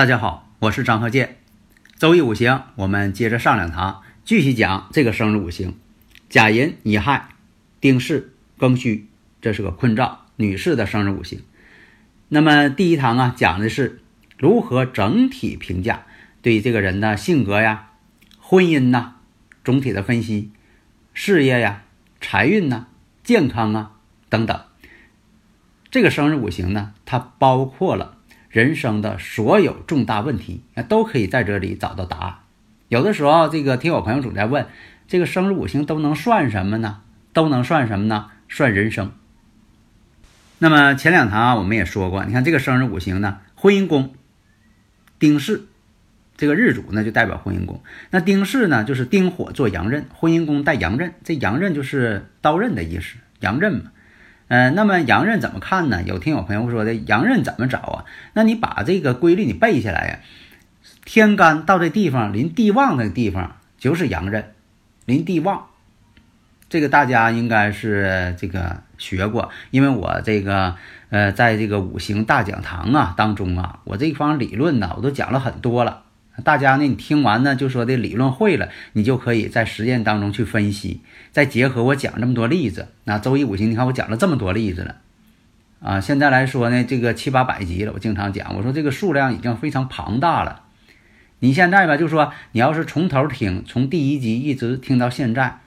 大家好，我是张鹤剑。周易五行，我们接着上两堂，继续讲这个生日五行：甲寅、乙亥、丁巳、庚戌，这是个坤兆，女士的生日五行。那么第一堂啊，讲的是如何整体评价对这个人的性格呀、婚姻呐，总体的分析，事业呀、财运呐、健康啊等等。这个生日五行呢，它包括了。人生的所有重大问题啊，都可以在这里找到答案。有的时候，这个听我朋友总在问，这个生日五行都能算什么呢？都能算什么呢？算人生。那么前两堂啊，我们也说过，你看这个生日五行呢，婚姻宫丁巳，这个日主呢就代表婚姻宫。那丁巳呢，就是丁火做阳刃，婚姻宫带阳刃，这阳刃就是刀刃的意思，阳刃嘛。嗯，那么阳刃怎么看呢？有听有朋友说的，阳刃怎么找啊？那你把这个规律你背下来呀。天干到这地方临地旺的地方就是阳刃，临地旺，这个大家应该是这个学过，因为我这个呃，在这个五行大讲堂啊当中啊，我这方理论呢我都讲了很多了。大家呢，你听完呢就说的理论会了，你就可以在实践当中去分析，再结合我讲这么多例子。那周一五行，你看我讲了这么多例子了，啊，现在来说呢，这个七八百集了，我经常讲，我说这个数量已经非常庞大了。你现在吧，就说你要是从头听，从第一集一直听到现在，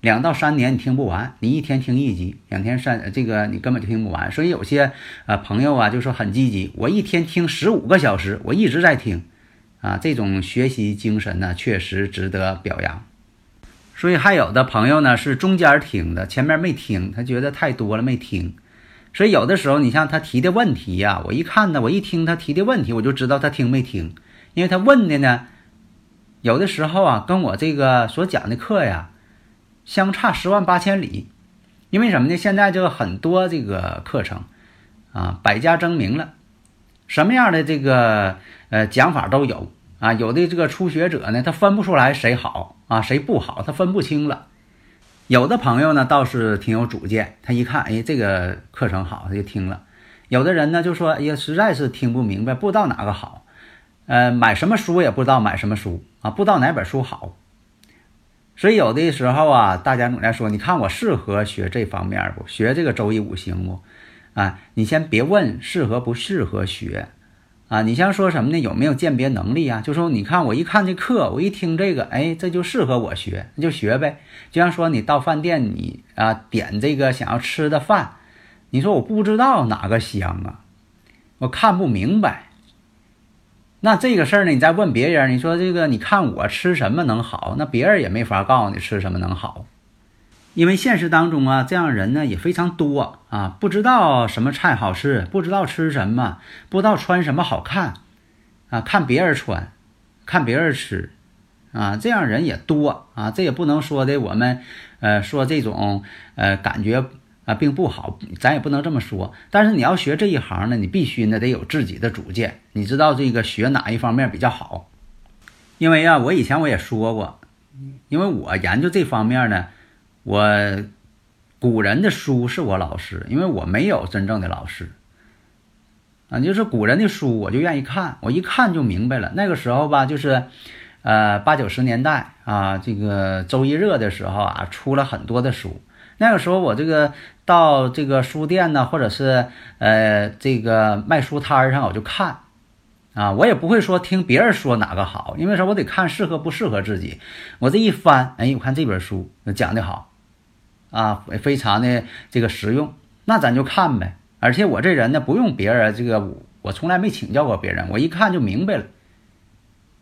两到三年你听不完，你一天听一集，两天三这个你根本就听不完。所以有些呃朋友啊就说很积极，我一天听十五个小时，我一直在听。啊，这种学习精神呢，确实值得表扬。所以还有的朋友呢是中间听的，前面没听，他觉得太多了没听。所以有的时候，你像他提的问题呀，我一看呢，我一听他提的问题，我就知道他听没听，因为他问的呢，有的时候啊，跟我这个所讲的课呀，相差十万八千里。因为什么呢？现在就很多这个课程啊，百家争鸣了，什么样的这个。呃，讲法都有啊，有的这个初学者呢，他分不出来谁好啊，谁不好，他分不清了。有的朋友呢，倒是挺有主见，他一看，哎，这个课程好，他就听了。有的人呢，就说，哎呀，实在是听不明白，不知道哪个好，呃，买什么书也不知道买什么书啊，不知道哪本书好。所以有的时候啊，大家总在说，你看我适合学这方面不？学这个周易五行不？啊，你先别问适合不适合学。啊，你先说什么呢？有没有鉴别能力啊？就说你看我一看这课，我一听这个，哎，这就适合我学，那就学呗。就像说你到饭店，你啊点这个想要吃的饭，你说我不知道哪个香啊，我看不明白。那这个事儿呢，你再问别人，你说这个你看我吃什么能好，那别人也没法告诉你吃什么能好。因为现实当中啊，这样人呢也非常多啊，不知道什么菜好吃，不知道吃什么，不知道穿什么好看，啊，看别人穿，看别人吃，啊，这样人也多啊。这也不能说的我们，呃，说这种呃感觉啊并不好，咱也不能这么说。但是你要学这一行呢，你必须呢得有自己的主见，你知道这个学哪一方面比较好。因为啊，我以前我也说过，因为我研究这方面呢。我古人的书是我老师，因为我没有真正的老师啊。就是古人的书，我就愿意看，我一看就明白了。那个时候吧，就是呃八九十年代啊，这个周一热的时候啊，出了很多的书。那个时候我这个到这个书店呢，或者是呃这个卖书摊上，我就看啊，我也不会说听别人说哪个好，因为啥？我得看适合不适合自己。我这一翻，哎，我看这本书讲的好。啊，非常的这个实用，那咱就看呗。而且我这人呢，不用别人这个，我从来没请教过别人，我一看就明白了。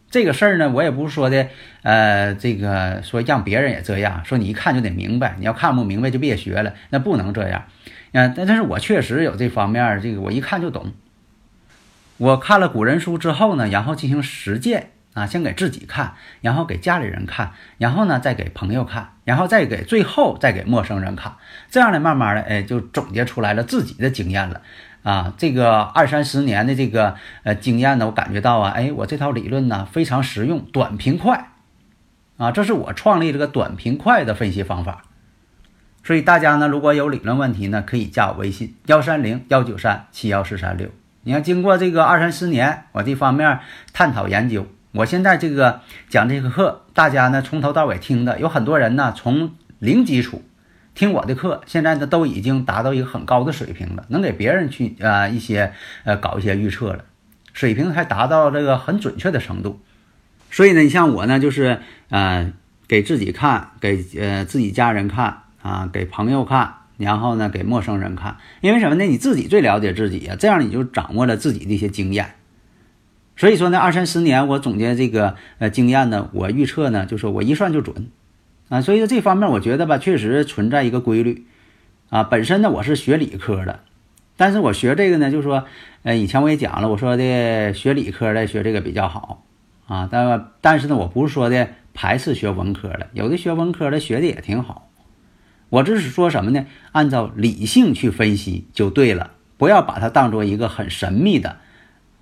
这个事儿呢，我也不是说的，呃，这个说让别人也这样说，你一看就得明白，你要看不明白就别学了，那不能这样。嗯，但但是我确实有这方面，这个我一看就懂。我看了古人书之后呢，然后进行实践啊，先给自己看，然后给家里人看，然后呢再给朋友看，然后再给最后再给陌生人看，这样的慢慢的，哎，就总结出来了自己的经验了。啊，这个二三十年的这个呃经验呢，我感觉到啊，哎，我这套理论呢非常实用，短平快，啊，这是我创立这个短平快的分析方法。所以大家呢，如果有理论问题呢，可以加我微信幺三零幺九三七幺四三六。你看，经过这个二三十年，我这方面探讨研究，我现在这个讲这个课，大家呢从头到尾听的，有很多人呢从零基础。听我的课，现在呢都已经达到一个很高的水平了，能给别人去啊一些呃搞一些预测了，水平还达到这个很准确的程度。所以呢，你像我呢，就是呃给自己看，给呃自己家人看啊，给朋友看，然后呢给陌生人看。因为什么呢？你自己最了解自己呀，这样你就掌握了自己的一些经验。所以说呢，二三十年我总结这个呃经验呢，我预测呢，就是我一算就准。啊，所以说这方面我觉得吧，确实存在一个规律，啊，本身呢我是学理科的，但是我学这个呢，就是说，呃，以前我也讲了，我说的学理科的学这个比较好，啊，但但是呢，我不是说的排斥学文科的，有的学文科的学的也挺好，我这是说什么呢？按照理性去分析就对了，不要把它当做一个很神秘的，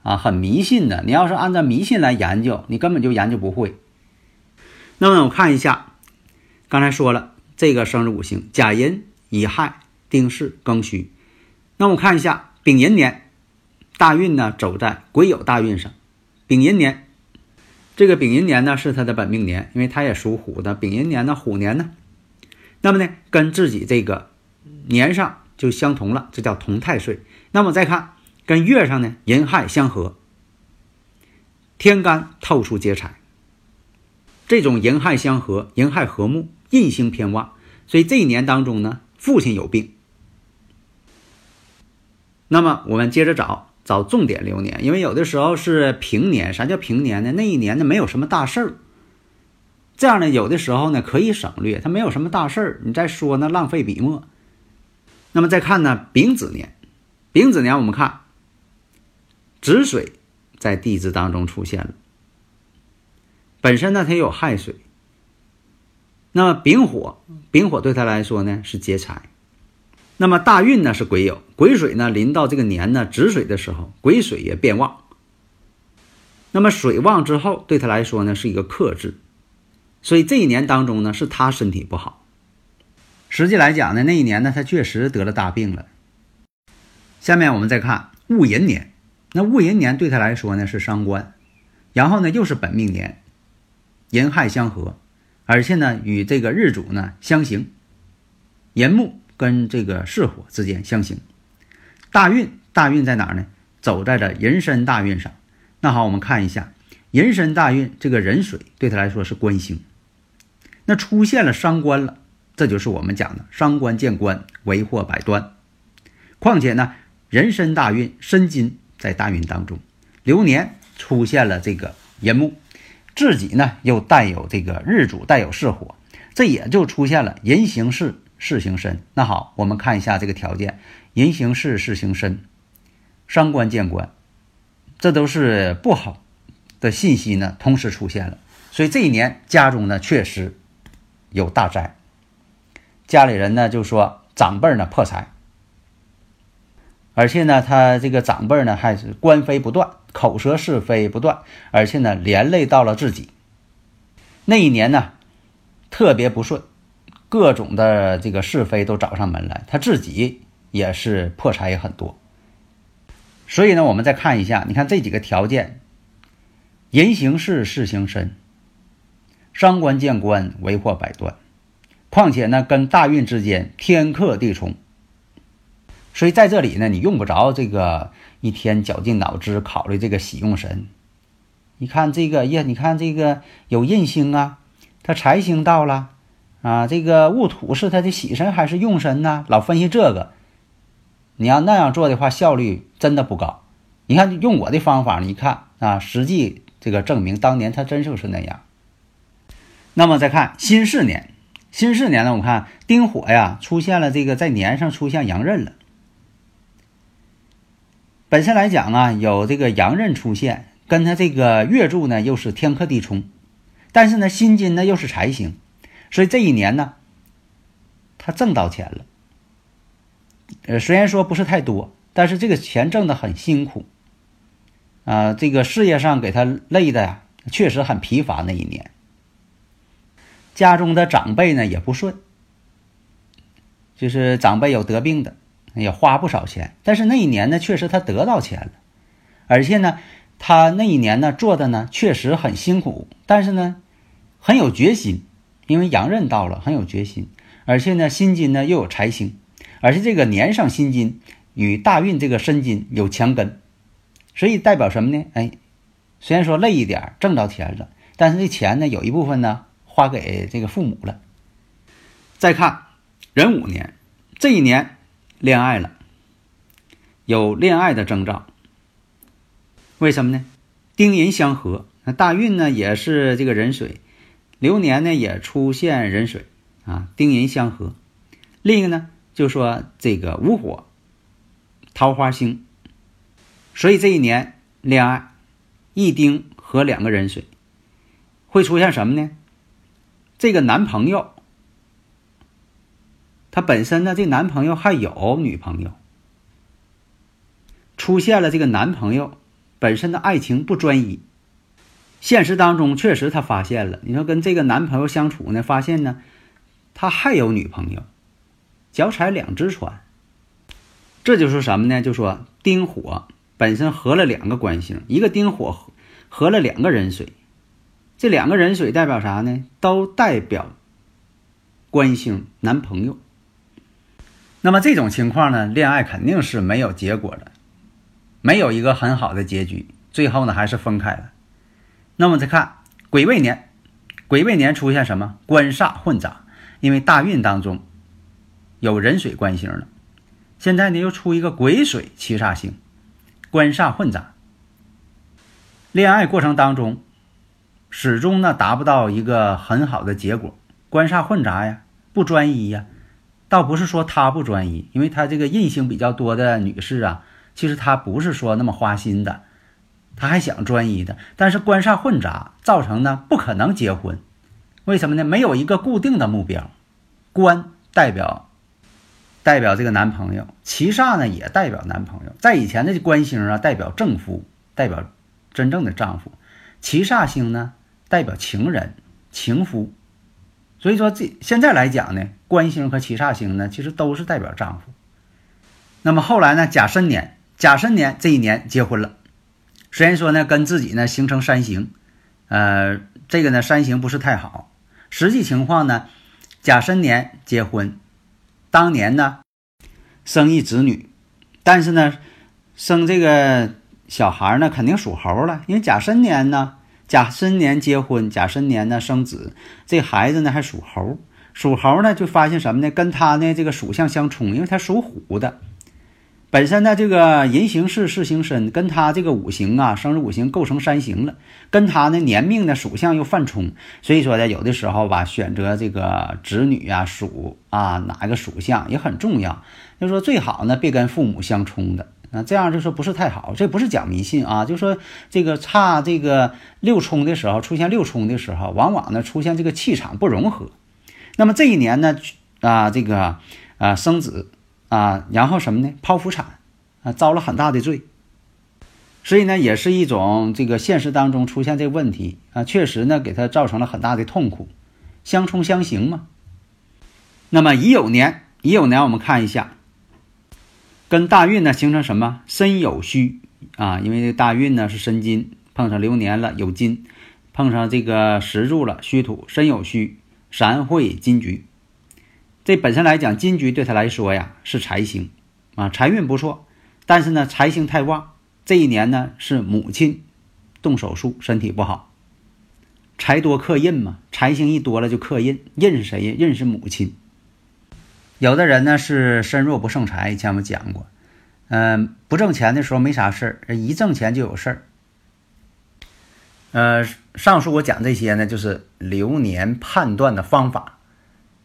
啊，很迷信的，你要是按照迷信来研究，你根本就研究不会。那么我看一下。刚才说了，这个生日五行甲寅、乙亥、丁巳、庚戌。那我看一下丙寅年，大运呢走在癸酉大运上。丙寅年，这个丙寅年呢是他的本命年，因为他也属虎的。丙寅年呢，虎年呢，那么呢跟自己这个年上就相同了，这叫同太岁。那么再看跟月上呢，寅亥相合，天干透出劫财。这种寅亥相合，寅亥和睦。印星偏旺，所以这一年当中呢，父亲有病。那么我们接着找找重点流年，因为有的时候是平年。啥叫平年呢？那一年呢没有什么大事儿。这样呢，有的时候呢可以省略，它没有什么大事儿，你再说呢浪费笔墨。那么再看呢丙子年，丙子年我们看止水在地支当中出现了，本身呢它有亥水。那么丙火，丙火对他来说呢是劫财。那么大运呢是癸酉，癸水呢临到这个年呢止水的时候，癸水也变旺。那么水旺之后，对他来说呢是一个克制，所以这一年当中呢是他身体不好。实际来讲呢，那一年呢他确实得了大病了。下面我们再看戊寅年，那戊寅年对他来说呢是伤官，然后呢又是本命年，寅亥相合。而且呢，与这个日主呢相刑，寅木跟这个巳火之间相刑，大运大运在哪儿呢？走在了壬申大运上。那好，我们看一下壬申大运，这个壬水对他来说是官星，那出现了伤官了，这就是我们讲的伤官见官，为祸百端。况且呢，壬申大运申金在大运当中，流年出现了这个寅木。自己呢又带有这个日主带有巳火，这也就出现了寅行巳，巳行申。那好，我们看一下这个条件：寅行巳，巳行申，伤官见官，这都是不好的信息呢，同时出现了。所以这一年家中呢确实有大灾，家里人呢就说长辈呢破财，而且呢他这个长辈呢还是官非不断。口舌是非不断，而且呢，连累到了自己。那一年呢，特别不顺，各种的这个是非都找上门来，他自己也是破财也很多。所以呢，我们再看一下，你看这几个条件：人行事，事行身，伤官见官，为祸百端。况且呢，跟大运之间天克地冲。所以在这里呢，你用不着这个一天绞尽脑汁考虑这个喜用神。你看这个呀，你看这个有印星啊，他财星到了啊，这个戊土是他的喜神还是用神呢？老分析这个，你要那样做的话，效率真的不高。你看用我的方法，你看啊，实际这个证明当年他真就是那样。那么再看辛巳年，辛巳年呢，我们看丁火呀出现了这个在年上出现阳刃了。本身来讲啊，有这个阳刃出现，跟他这个月柱呢又是天克地冲，但是呢辛金呢又是财星，所以这一年呢，他挣到钱了。呃，虽然说不是太多，但是这个钱挣的很辛苦，啊，这个事业上给他累的呀，确实很疲乏那一年。家中的长辈呢也不顺，就是长辈有得病的。也花不少钱，但是那一年呢，确实他得到钱了，而且呢，他那一年呢做的呢确实很辛苦，但是呢很有决心，因为阳刃到了，很有决心，而且呢辛金呢又有财星，而且这个年上辛金与大运这个申金有强根，所以代表什么呢？哎，虽然说累一点，挣着钱了，但是这钱呢有一部分呢花给这个父母了。再看壬午年，这一年。恋爱了，有恋爱的征兆。为什么呢？丁寅相合，那大运呢也是这个壬水，流年呢也出现壬水啊，丁寅相合。另一个呢，就说这个午火，桃花星，所以这一年恋爱，一丁和两个壬水，会出现什么呢？这个男朋友。他本身呢，这男朋友还有女朋友，出现了这个男朋友本身的爱情不专一。现实当中确实他发现了，你说跟这个男朋友相处呢，发现呢，他还有女朋友，脚踩两只船。这就是什么呢？就说丁火本身合了两个官星，一个丁火合了两个人水，这两个人水代表啥呢？都代表官星男朋友。那么这种情况呢，恋爱肯定是没有结果的，没有一个很好的结局，最后呢还是分开了。那么再看癸未年，癸未年出现什么官煞混杂？因为大运当中有壬水官星了，现在呢又出一个癸水七煞星，官煞混杂。恋爱过程当中始终呢达不到一个很好的结果，官煞混杂呀，不专一呀。倒不是说他不专一，因为他这个印星比较多的女士啊，其实她不是说那么花心的，她还想专一的。但是官煞混杂，造成呢不可能结婚，为什么呢？没有一个固定的目标。官代表代表这个男朋友，七煞呢也代表男朋友。在以前的官星啊，代表正夫，代表真正的丈夫；七煞星呢，代表情人、情夫。所以说，这现在来讲呢，官星和七煞星呢，其实都是代表丈夫。那么后来呢，甲申年，甲申年这一年结婚了。虽然说呢，跟自己呢形成三刑，呃，这个呢三刑不是太好。实际情况呢，甲申年结婚，当年呢生一子女，但是呢生这个小孩呢肯定属猴了，因为甲申年呢。甲申年结婚，甲申年呢生子，这孩子呢还属猴，属猴呢就发现什么呢？跟他呢这个属相相冲，因为他属虎的，本身呢这个人行事事行身，跟他这个五行啊，生日五行构成三行了，跟他呢年命的属相又犯冲，所以说呢有的时候吧，选择这个子女啊属啊哪个属相也很重要，就说最好呢别跟父母相冲的。那，这样就说不是太好，这不是讲迷信啊，就说这个差这个六冲的时候，出现六冲的时候，往往呢出现这个气场不融合。那么这一年呢，啊，这个啊生子啊，然后什么呢？剖腹产啊，遭了很大的罪。所以呢，也是一种这个现实当中出现这个问题啊，确实呢给他造成了很大的痛苦，相冲相刑嘛。那么乙酉年，乙酉年我们看一下。跟大运呢形成什么申酉戌啊？因为这大运呢是申金碰上流年了，有金碰上这个石柱了，戌土申酉戌，三会金局。这本身来讲，金局对他来说呀是财星啊，财运不错。但是呢，财星太旺，这一年呢是母亲动手术，身体不好。财多克印嘛，财星一多了就克印，印是谁呀？印是母亲。有的人呢是身弱不胜财，以前我们讲过，嗯，不挣钱的时候没啥事儿，一挣钱就有事儿。呃，上述我讲这些呢，就是流年判断的方法。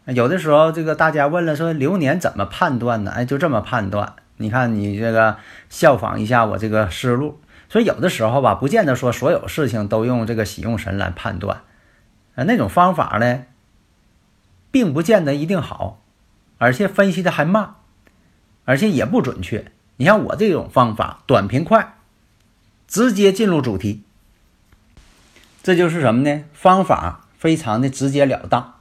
有的时候这个大家问了，说流年怎么判断呢？哎，就这么判断。你看你这个效仿一下我这个思路。所以有的时候吧，不见得说所有事情都用这个喜用神来判断，啊，那种方法呢，并不见得一定好，而且分析的还慢，而且也不准确。你像我这种方法，短平快，直接进入主题，这就是什么呢？方法非常的直截了当。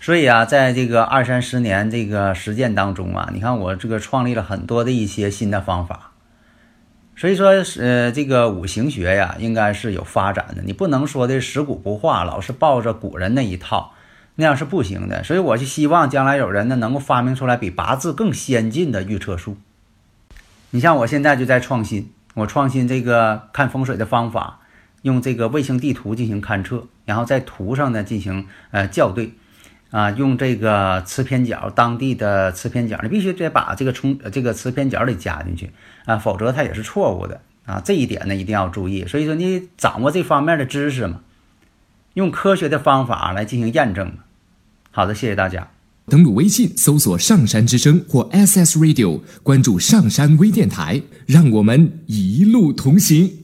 所以啊，在这个二三十年这个实践当中啊，你看我这个创立了很多的一些新的方法。所以说，呃，这个五行学呀，应该是有发展的。你不能说的食古不化，老是抱着古人那一套，那样是不行的。所以我就希望将来有人呢，能够发明出来比八字更先进的预测术。你像我现在就在创新，我创新这个看风水的方法，用这个卫星地图进行勘测，然后在图上呢进行呃校对。啊，用这个磁偏角，当地的磁偏角，你必须得把这个冲这个磁偏角得加进去啊，否则它也是错误的啊。这一点呢一定要注意。所以说你掌握这方面的知识嘛，用科学的方法来进行验证。好的，谢谢大家。登录微信搜索“上山之声”或 “SS Radio”，关注上山微电台，让我们一路同行。